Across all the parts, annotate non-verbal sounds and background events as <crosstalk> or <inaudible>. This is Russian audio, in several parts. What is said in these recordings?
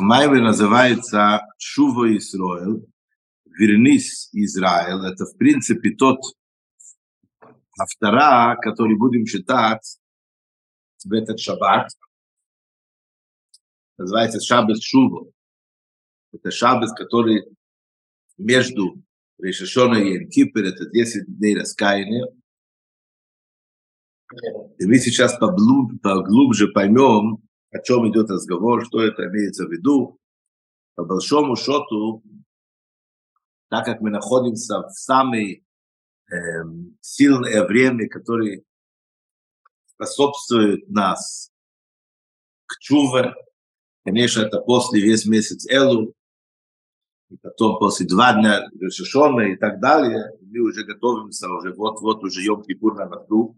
Маймер называется Шува Исроэл, Вернись Израиль. Это, в принципе, тот автора, который будем читать в этот шаббат. Называется Шаббат Шува. Это шаббат, который между Решашона и Ем-Кипер, это 10 дней раскаяния. И мы сейчас поглубже поймем, о чем идет разговор, что это имеется в виду. По большому счету, так как мы находимся в самой э, сильное время, которое способствует нас к чуве, конечно, это после весь месяц Элу, и потом после два дня Решешона и так далее, мы уже готовимся, уже вот-вот уже Йом-Кипур на носу.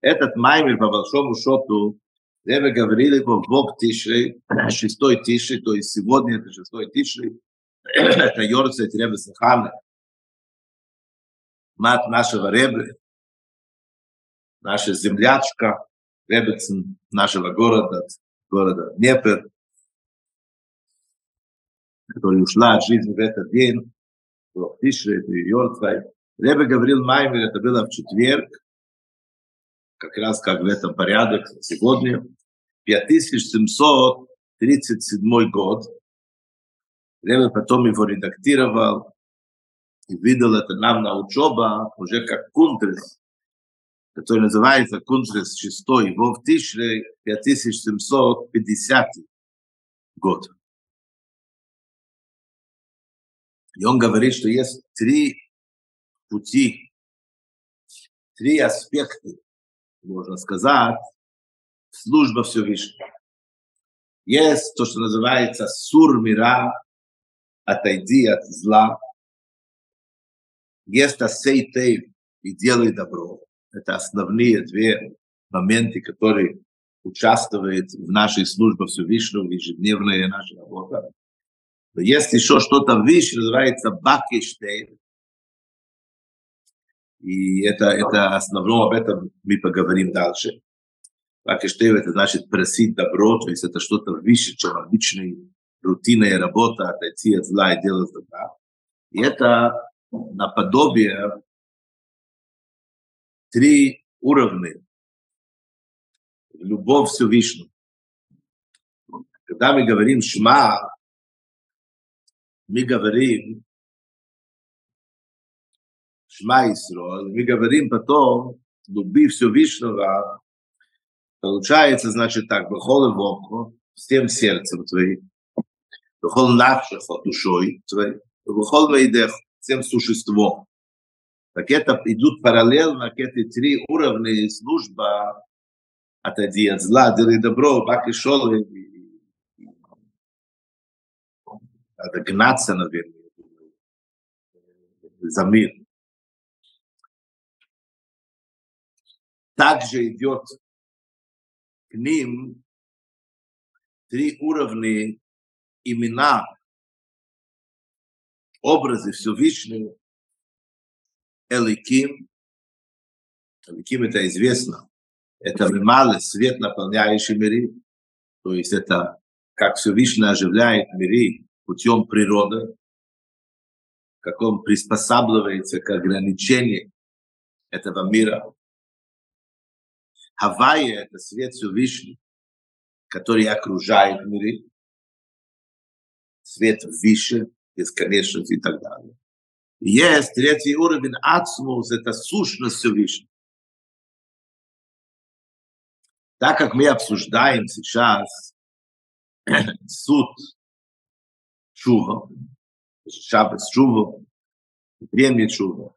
Этот маймер, по большому счету, Ребе говорили по Бог Тишри, шестой Тишри, то есть сегодня это шестой Тишри, <clears throat> это Йорцет Ребе Сахана, мать нашего Ребе, наша землячка, Ребецин нашего города, города Днепр, которая ушла от жизни в этот день, в Тишре, это Йорцвай. Ребе говорил Маймер, это было в четверг, как раз как в этом порядок сегодня. 5737 год. Ребе потом его редактировал и видел это нам на учеба уже как кунтрес, который называется кунтрес 6 его в Тишре 5750 год. И он говорит, что есть три пути, три аспекта можно сказать, служба Всевышнего. Есть то, что называется сур мира, отойди от зла. Есть асейтей и делай добро. Это основные две моменты, которые участвуют в нашей службе Всевышнего, ежедневная наша работа. Но есть еще что-то выше, называется бакештейн, и это, это основном об этом мы поговорим дальше. Лакештев это значит просить добро, то есть это что-то выше, чем обычная рутинная работа, отойти от зла и делать добра. И это наподобие три уровня. Любовь Всевышнего. Когда мы говорим «шма», мы говорим Шма Исроль, мы говорим потом, люби Всевышнего, получается, значит так, бахол воко, всем сердцем твоим, бахол навшихо душой твоей, бахол вейдех, всем существом. Так это идут параллельно к эти три уровня служба отойди от зла, делай добро, бак и надо гнаться, наверное, за мир. также идет ним три уровня имена, образы Всевышнего, Эликим, Эликим это известно, это малый свет, наполняющий миры, то есть это как Всевышний оживляет миры путем природы, как он приспосабливается к ограничению этого мира. Хавайя – это свет Всевышний, который окружает миры, свет выше, бесконечность и так далее. Есть третий уровень Ацмус – это сущность Всевышнего. Так как мы обсуждаем сейчас <clears throat> суд Чува, Шаббат Чува, время Чува,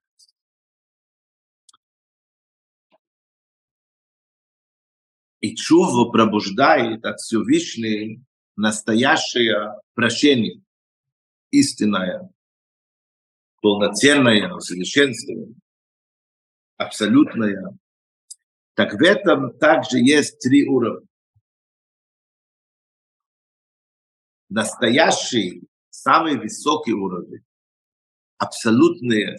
И чуву пробуждает от Всевышней настоящее прощение, истинное, полноценное, усовершенствованное, абсолютное. Так в этом также есть три уровня. Настоящий, самый высокий уровень, абсолютное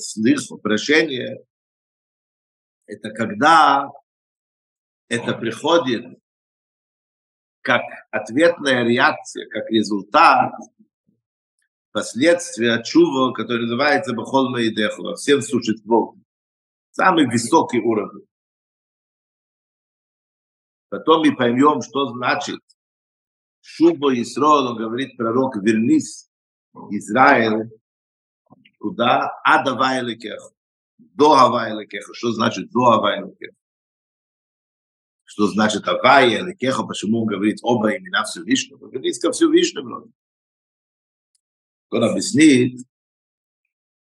прощение, это когда это приходит как ответная реакция, как результат последствия чува, который называется Бахол Маидеху, во всем существом. Самый высокий уровень. Потом мы поймем, что значит Шуба Исраил, он говорит пророк, вернись, Израиль, куда? Ада Вайликех. До Авайликех. Что значит до Авайликех? Что значит Авая или Кеха, почему говорит оба имена Всевышнего? Вернись ко Всевышнему. Он объяснит,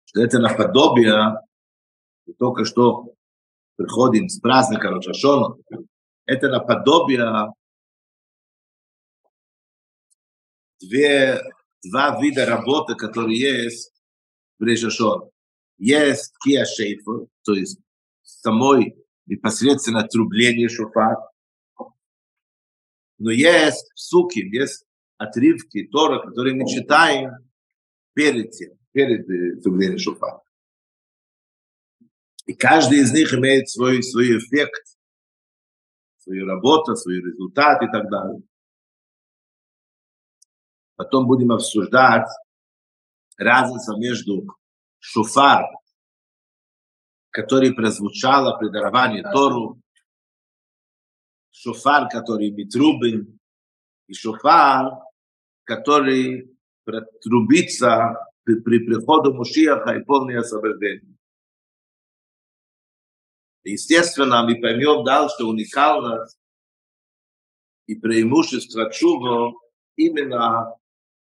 что это наподобие, только что приходим с праздника Рошашона, это наподобие две, два вида работы, которые есть в Решашон. Есть кия шейфа, то есть самой непосредственно трубление шофар. Но есть суки, есть отрывки Тора, которые мы читаем перед тем, перед трублением шофара. И каждый из них имеет свой, свой эффект, свою работу, свой результат и так далее. Потом будем обсуждать разницу между шофар, который прозвучало при даровании Тору, шофар, который мы трубим, и шофар, который трубится при, при приходу Мушиаха и полное освобождение. Естественно, мы поймем дальше уникальность и преимущество чува именно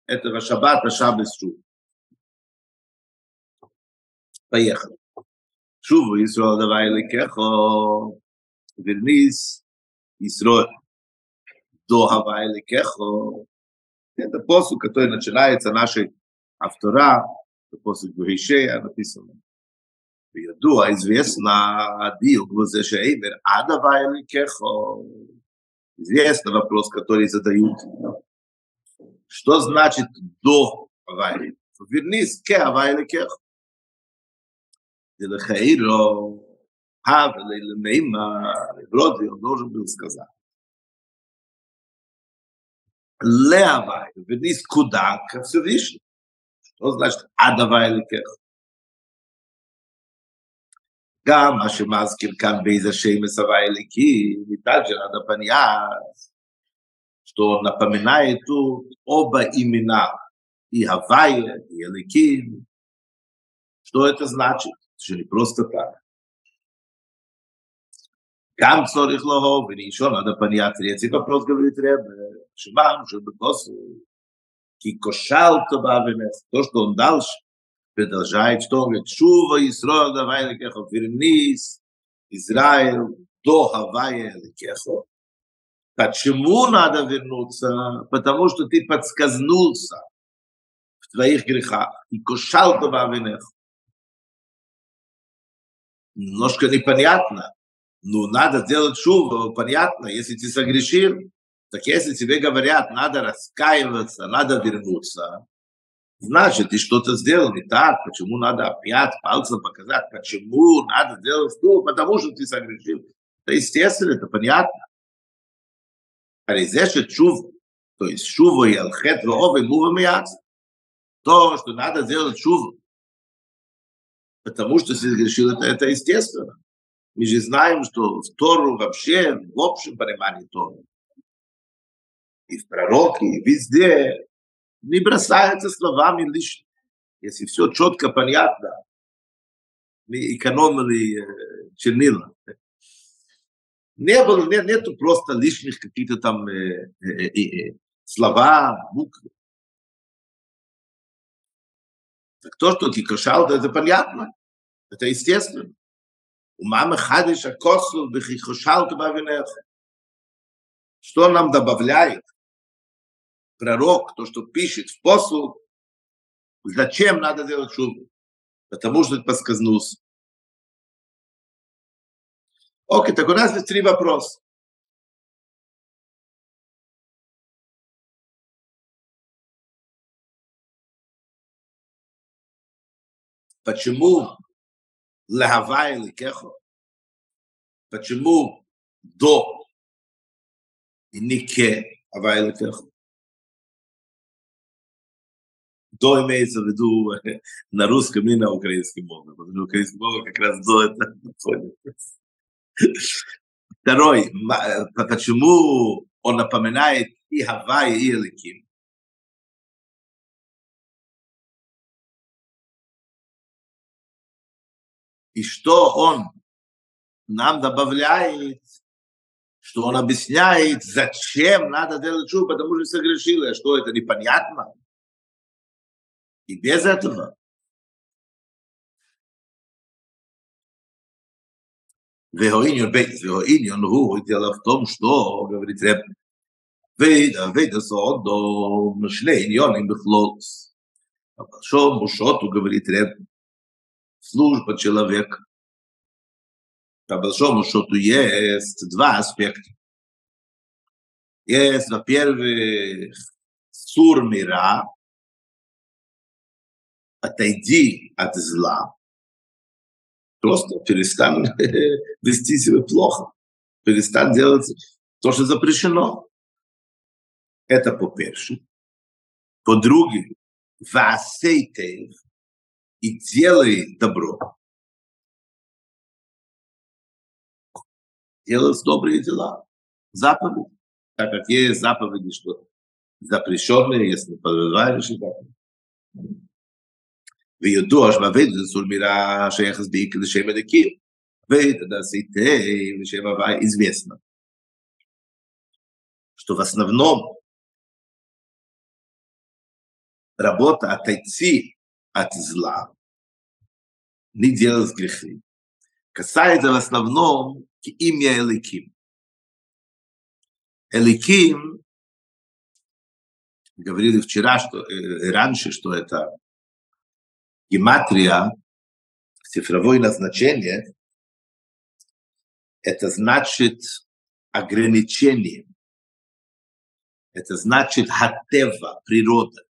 этого шаббата шаббас чува. Поехали. Shuvu Yisrael Davai Lekecho, вернись, Исроэль, до Хавай Лекехо. Это посыл, который начинается нашей автора, это посуд Гуишея написано. Ядуа известно, Адил Гузешеймер, Адавай Лекехо. Известный вопрос, который задают. Что значит до Хавай? Вернись к Хавай Лекехо. לכאילו, לא הב, למימה, לגלודי, עוד לא שבלסקזה. להווי, ונזקודה כפרישי. לא זלשת עד הווי לקח. גם מה שמזכיר כאן באיזה שם מסבי אליקי, ניתן של עד הפניאס, שתו נפמנה איתו, או באימינה, אי הוויה, אי אליקים, שתו את הזנאצ'ית. же не просто так. גם צורך לאהוב, ונשאול עד הפניית רצי, вопрос говорит Ребе, шимам, чтобы косу, ки кошал то бавимес, то, что он дальше, продолжает, что он говорит, Шува Исраил давай лекехо, вернись, Израиль, до Хавая лекехо. Почему надо вернуться? Потому что ты подсказнулся в твоих грехах. И кошал добавленных. Немножко непонятно. Ну, надо сделать шубу, понятно, если ты согрешил, так если тебе говорят, надо раскаиваться, надо вернуться, Значит, ты что-то сделал не так, почему надо опять пальцем показать, почему надо делать что, потому что ты согрешил. Это естественно, это понятно. А здесь чув, то есть шува и алхет ваов и мува. То, что надо делать шув, потому что ты согрешил, это, это естественно. Мы же знаем, что в Тору вообще, в общем понимании Тору, и в пророке, и везде не бросается словами лишь. Если все четко, понятно, мы экономили э, чернила. Не было, нет, нету просто лишних каких-то там э, э, э, э, слова, буквы. Так то, что кикошал, это понятно. Это естественно. У мамы хадиша косу, бихихошал, что нам добавляет? пророк, то, что пишет в послу, зачем надо делать шубу? Потому что подсказнулся. Окей, так у нас есть три вопроса. Почему лахава или кехо? Почему до и не ке? Авайликах. До имеется в виду на русском и на украинском мове. Потому что украинском мове как раз до это Второй, почему он напоминает и Хавай, и Эликим? И что он нам добавляет, что он объясняет, зачем надо делать шу, потому что согрешила, что это непонятно. И без этого. Веоиньон гу, дело в том, что, говорит Реб, Вейда, Вейда Содом, Шлейньон и Бехлот. По большому счету, говорит Реб, служба человека. По большому счету есть два аспекта. Есть, во-первых, сур мира, отойди от зла, просто перестань <laughs> вести себя плохо, перестань делать то, что запрещено. Это по-перше. По-друге, васейтев и делай добро. Делать добрые дела. Заповедь. Так как есть заповеди, что запрещенные, если подразумеваешь и так. וידוע שבאבד זה סול מירה שייכת בעיקר לשם אלוקים. ואתה עשיתי לשם הוואי известно, что в основном работа отойти от зла, не делать грехи, касается в основном имя Эликим. Эликим, говорили вчера, что э, раньше, что это гематрия, цифровое назначение, это значит ограничение. Это значит хатева, природа.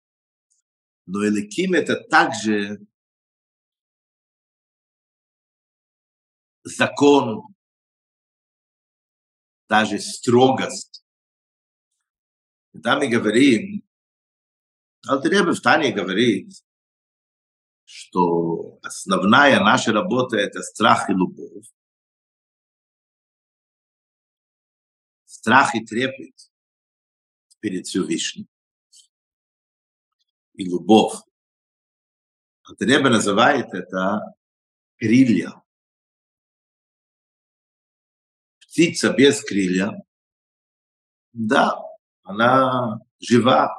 Но Эликим это также закон, даже строгость. Когда мы говорим, Алтереба в Тане говорит, что основная наша работа – это страх и любовь. Страх и трепет перед Всевышним. И любовь. Алтареба называет это крылья. Птица без крылья, да, она жива,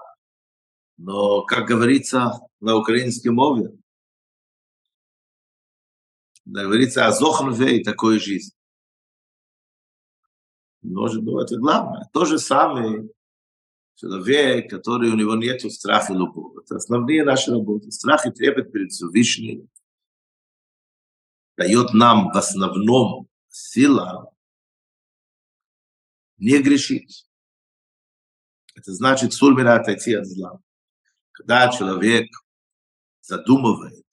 но, как говорится на украинском мове, говорится о Зохнве и такой жизни. Может быть, это главное. То же самое человек, который у него нет страха и любовь. Это основные наши работы. Страх и трепет перед Всевышним дает нам в основном сила не грешить. Это значит сурмира отойти от зла. Когда человек задумывает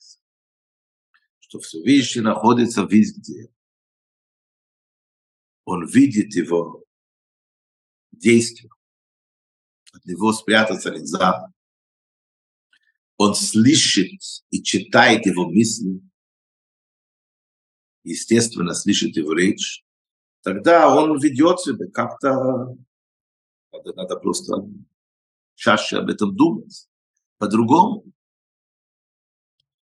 что Всевышний находится везде. Он видит его действия. От него спрятаться нельзя. Он слышит и читает его мысли. Естественно, слышит его речь. Тогда он ведет себя как-то... Надо, надо просто чаще об этом думать. По-другому.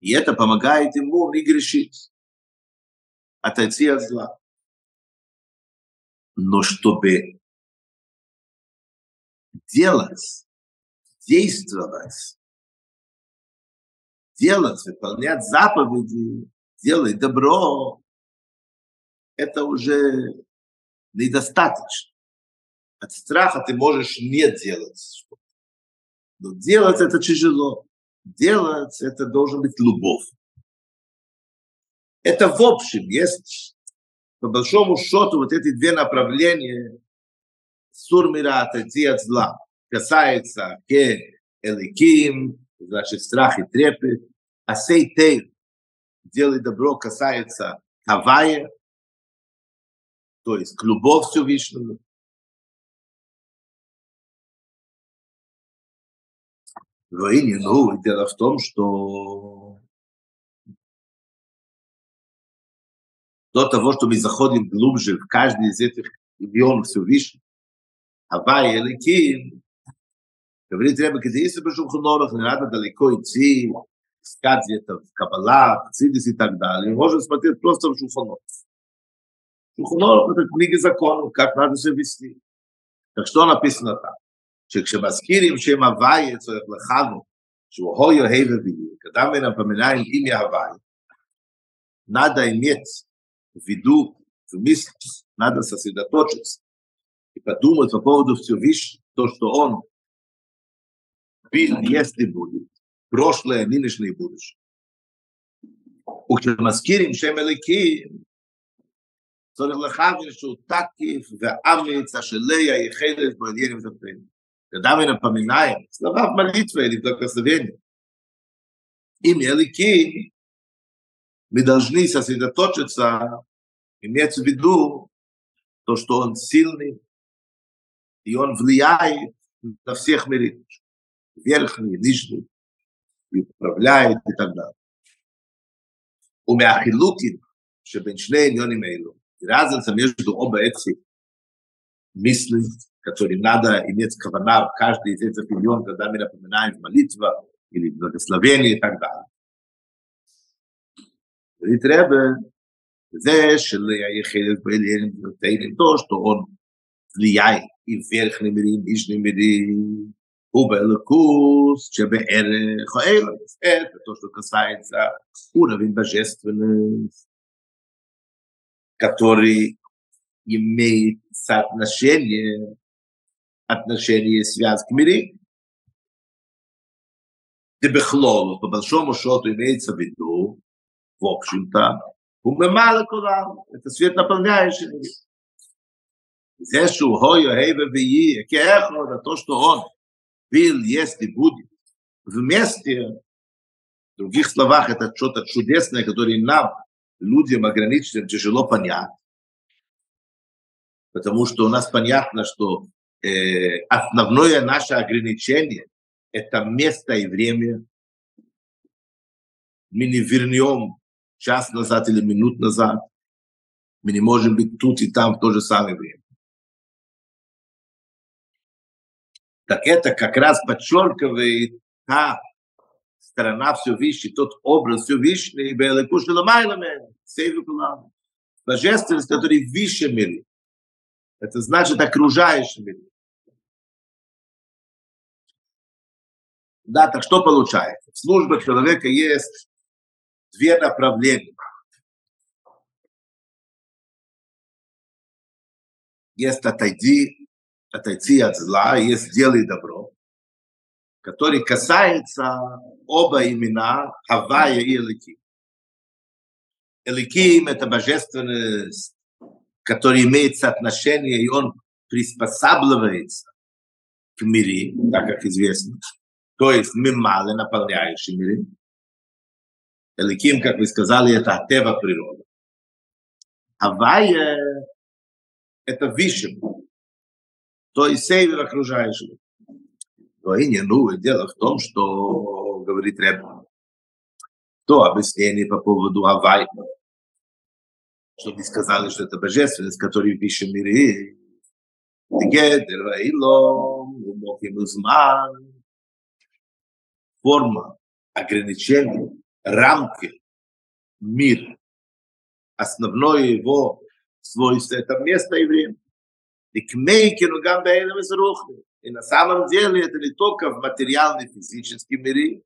И это помогает ему не грешить, отойти от зла. Но чтобы делать, действовать, делать, выполнять заповеди, делать добро, это уже недостаточно. От страха ты можешь не делать что-то. Но делать это тяжело делать, это должен быть любовь. Это в общем есть, по большому счету, вот эти две направления сурмира отойти от зла. Касается ке эликим, значит, страх и трепет, а сей тей, делай добро, касается Хавая, то есть к любовь Всевышнему. Войне, ну, дело в том, что до того, что мы заходим глубже в каждый из этих имен Всевышнего, Авай, Эликим, говорит Ребе, когда если бы Шухонорах не надо далеко идти, искать где-то в Каббала, в Цидис и так далее, можно смотреть просто в Шухонорах. Шухонорах – это книги законов, как надо себя вести. Так что написано там? שכשמזכירים שם הוויה צריך לכנו, שהוא הו יוהב וביהו, когда мы напоминаем имя Хавай, надо иметь в виду, в мысли, надо сосредоточиться и подумать по поводу Всевышнего, то, что Он был, есть и будет, прошлое, нынешнее и будущее. וכשמזכירים שם אליקים, צריך לכוון שהוא תקיף ואמיץ, אשר ליה יחלת בו עניינים תחתינו. Когда мы напоминаем слова в молитве или в благословении, имя Элики, мы должны сосредоточиться, иметь в виду то, что он сильный, и он влияет на всех миров, верхний, нижний, и управляет и так далее. ומהחילוקים שבין שני עניונים אלו, разница между оба эти мысли, которым надо иметь кавана в каждый из этих имен, когда мы напоминаем молитва или благословение и так далее. И треба זה שליחידת בעליין ותהילים то, что он влияет и в верхний мирим, нижний мирим, ובאלוקוס שבערך האלוס, это то, что касается уровень божественности, который имеет соотношение отношение связь к мире. Дебехлол, по большому счету, имеется в виду, в общем-то, умемала кулам, это свет наполняющий мир. Зешу хою хейва вии, кеэхо, то, что он был, есть и будет. Вместе, в других словах, это что-то чудесное, которое нам, людям ограниченным, тяжело понять. Потому что у нас понятно, что э, основное наше ограничение – это место и время. Мы не вернем час назад или минут назад. Мы не можем быть тут и там в то же самое время. Так это как раз подчеркивает та сторона Всевышней, тот образ Всевышний, Белекуш Ламайламен, Сейвикулам, божественность, который выше мира. Это значит окружающий мир. Да, так что получается? В службе человека есть две направления. Есть отойди, отойти от зла, есть делай добро, который касается оба имена Хавая и Эликим. Эликим – это божественность, которая имеет соотношение, и он приспосабливается к мире, так как известно то есть мималы, наполняющий миры. Эликим, как вы сказали, это тева природа. Авая – это выше, то есть север окружающего. Но и не ну, дело в том, что говорит Рэб, то объяснение по поводу Авая, что вы сказали, что это божественность, которая выше миры. Гедер, Ваилом, Умохим форма ограничений, рамки, мир. Основное его свойство – это место и время. И к мейкину гамбейлем из рухни. И на самом деле это не только в материальном физическом мире,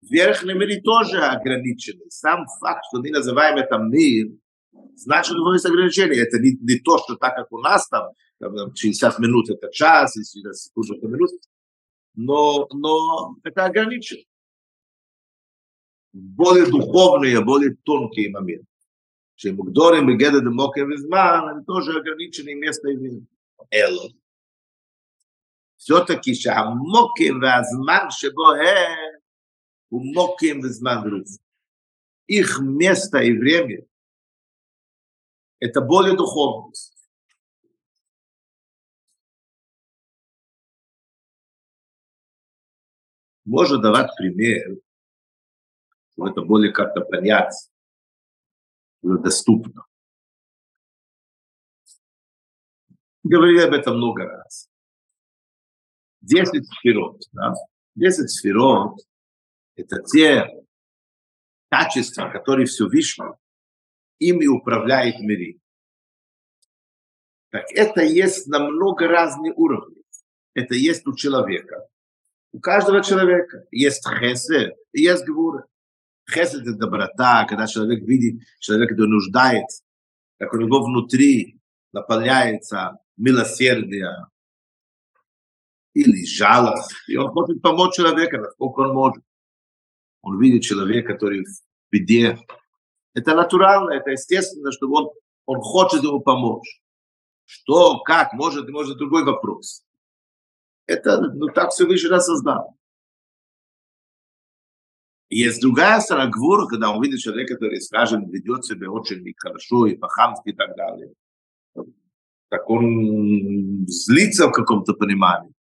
в верхнем мире тоже ограничены. Сам факт, что мы называем это мир, значит, у него есть ограничения. Это не, не то, что так, как у нас там, там 60 минут это час, и 60 секунд это минут но, но это ограничено. более духовные, более тонкие моменты. שמוגדורים בגדר דמוקר וזמן, они тоже ограничены место и время. אלו. все-таки שהמוקר והזמן שבו הם, הוא מוקר וזמן רוף. Их место и время – это более духовность. можно давать пример, что это более как-то понять, доступно. Говорили об этом много раз. Десять сферот. Да? Десять сферот – это те качества, которые Всевышний ими управляет в мире. Так это есть на много разных уровней. Это есть у человека. У каждого человека есть хесед и есть гвура. Хесед – это доброта, когда человек видит человека, который нуждается, как у него внутри наполняется милосердие или жалость, и он хочет помочь человеку, насколько он может. Он видит человека, который в беде. Это натурально, это естественно, что он, он хочет ему помочь. Что, как, может, может другой вопрос. Это, ну, так все выше нас. Есть другая сторона гвур, когда он видит человека, который, скажем, ведет себя очень хорошо и по-хамски и так далее. Так он злится в каком-то понимании.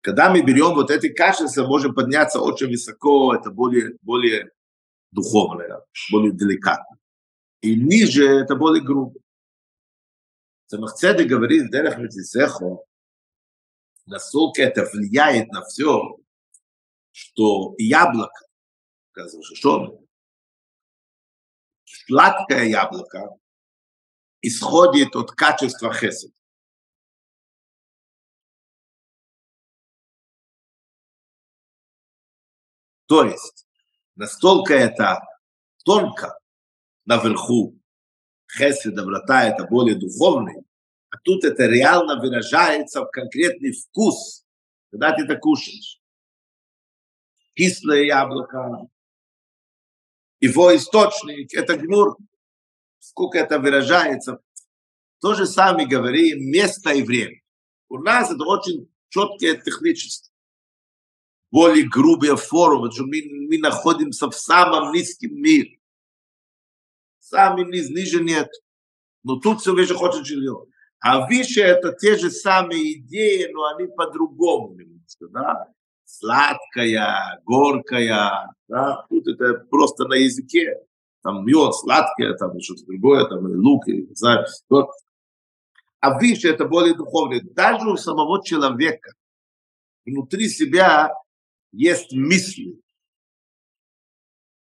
Когда мы берем вот эти качества, можем подняться очень высоко, это более, более духовное, более деликатно. И ниже это более грубо. Самахцеды говорит, Дерех Мецисехо, насколько это влияет на все, что яблоко, оказывается, что сладкое яблоко исходит от качества хесед. То есть, настолько это тонко наверху, хесед, доброта, это более духовный, а тут это реально выражается в конкретный вкус, когда ты это кушаешь. Кислое яблоко, его источник, это гнур, сколько это выражается. То же самое говорим место и время. У нас это очень четкое техническое более грубая форма, что мы, мы находимся в самом низком мире. Самый низ, ниже нет. Но тут все выше хочет жилье. А выше это те же самые идеи, но они по-другому немножко, да? Сладкая, горкая, да? Тут это просто на языке. Там мед, сладкое, там что-то другое, там лук, не знаю. Вот. А выше это более духовное. Даже у самого человека внутри себя есть мысли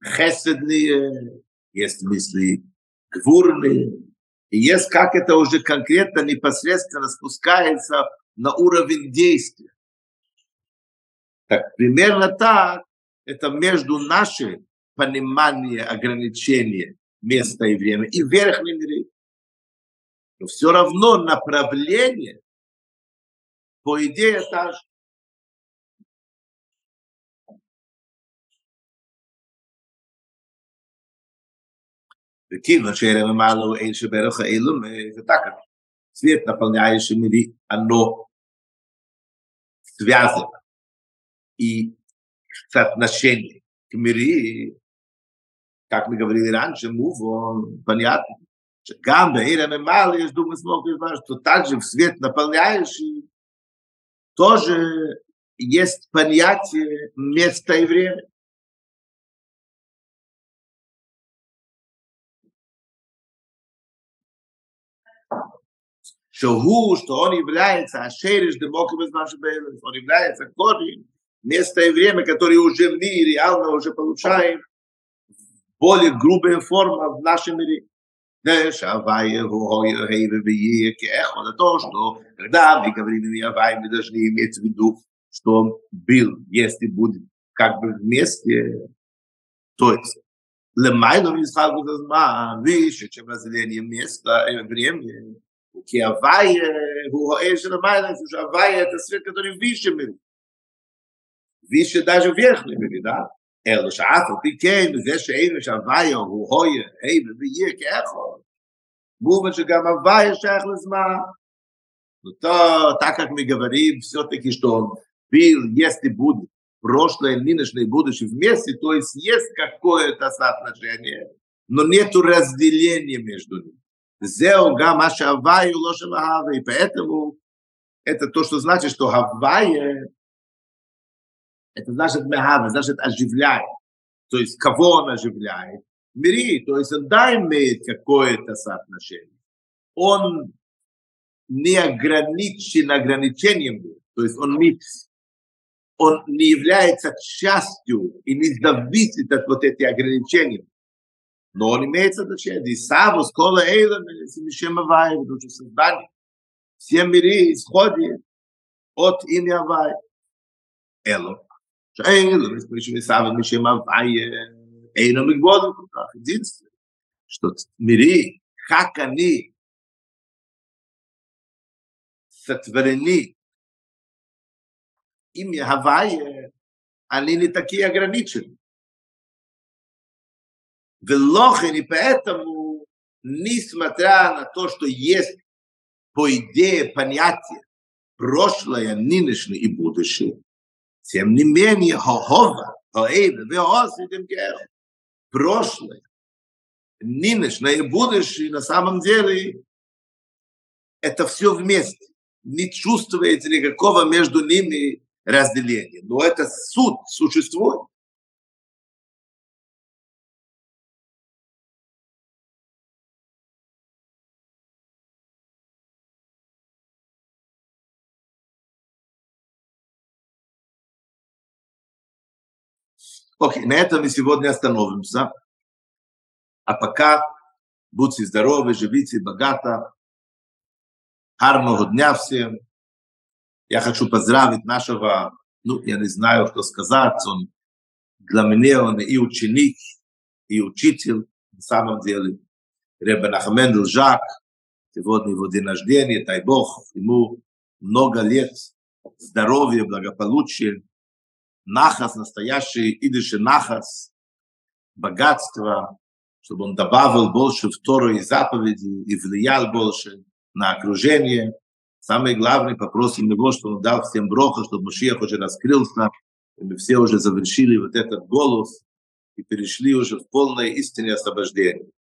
хеседные, есть мысли гвурные, и есть как это уже конкретно, непосредственно спускается на уровень действия. Так, примерно так, это между нашим пониманием ограничения места и времени и верхним мире. Но все равно направление, по идее, та же. וכיוון שערב אמרנו אין שברך האלום, זה так. Свет, наполняющий мири, оно связано. и соотношение к мире, как мы говорили раньше, мувон, понятно, Гамба, Ирам и Мали, я думаю, смог что также в свет наполняющий тоже есть понятие места и время. Что он является Ашериш Демокрис Машабелес, он является корень место и время, которое уже мы реально уже получаем более грубая форма в нашем мире. שהוויה הוא הווה ויהיה כאחד, то, что когда мы говорим о Авае, мы должны иметь в виду, что он был, есть и будет как бы вместе, то есть למעלה משחק בזמן, ושם разделение места и времени, כי הוואי הוא רואה של המיילה, שהוואי את הספיר כתורים וישה מבין. וישה דאז'ו ויח למדינה, אלו שאף על פי כן, וזה שאין שהוואי הוא הויה, היי וביהיה כאחו, מובן שגם הוואי שייך לזמן. то, так как мы говорим, все-таки, что он был, есть и будет, прошлое, нынешнее и будущее вместе, то есть есть какое-то соотношение, но нету разделения между ними. Зео гама шаваю лоша вахава. И поэтому это то, что значит, что Хавайя, это значит мехава, значит оживляет. То есть кого он оживляет? Мири, то есть он да имеет какое-то соотношение. Он не ограничен ограничением, то есть он не, он не является частью и не зависит от вот этих ограничений. Но он имеет соотношение. И сам кола эйлом, если Мишем Авай, потому что создание, все миры исходят от имя Авай. Эло. Эло, мы слышим, сам Мишем Авай, Эйно Мигбодом, единственное, что миры, как они сотворены ими Хавайи, они не такие ограничены. Велохин, и поэтому, несмотря на то, что есть по идее понятие прошлое, нынешнее и будущее, тем не менее, Хохова, Хоэйда, Веосидем прошлое, нынешнее будущее, на самом деле, это все вместе. Не чувствуете никакого между ними разделения. Но это суд существует. Окей, на этом мы сегодня остановимся. А пока будьте здоровы, живите богато. Гарного дня всем. Я хочу поздравить нашего, ну, я не знаю, что сказать, он для меня он и ученик, и учитель, на самом деле. Ребе Нахамендл Жак, сегодня его день рождения, дай Бог, ему много лет здоровья, благополучия, нахас, настоящий идыши нахас, богатство, чтобы он добавил больше в Тору заповеди и влиял больше на окружение, Самый главный попросим его, что он дал всем броха, чтобы Машиах уже раскрылся, и мы все уже завершили вот этот голос и перешли уже в полное истинное освобождение.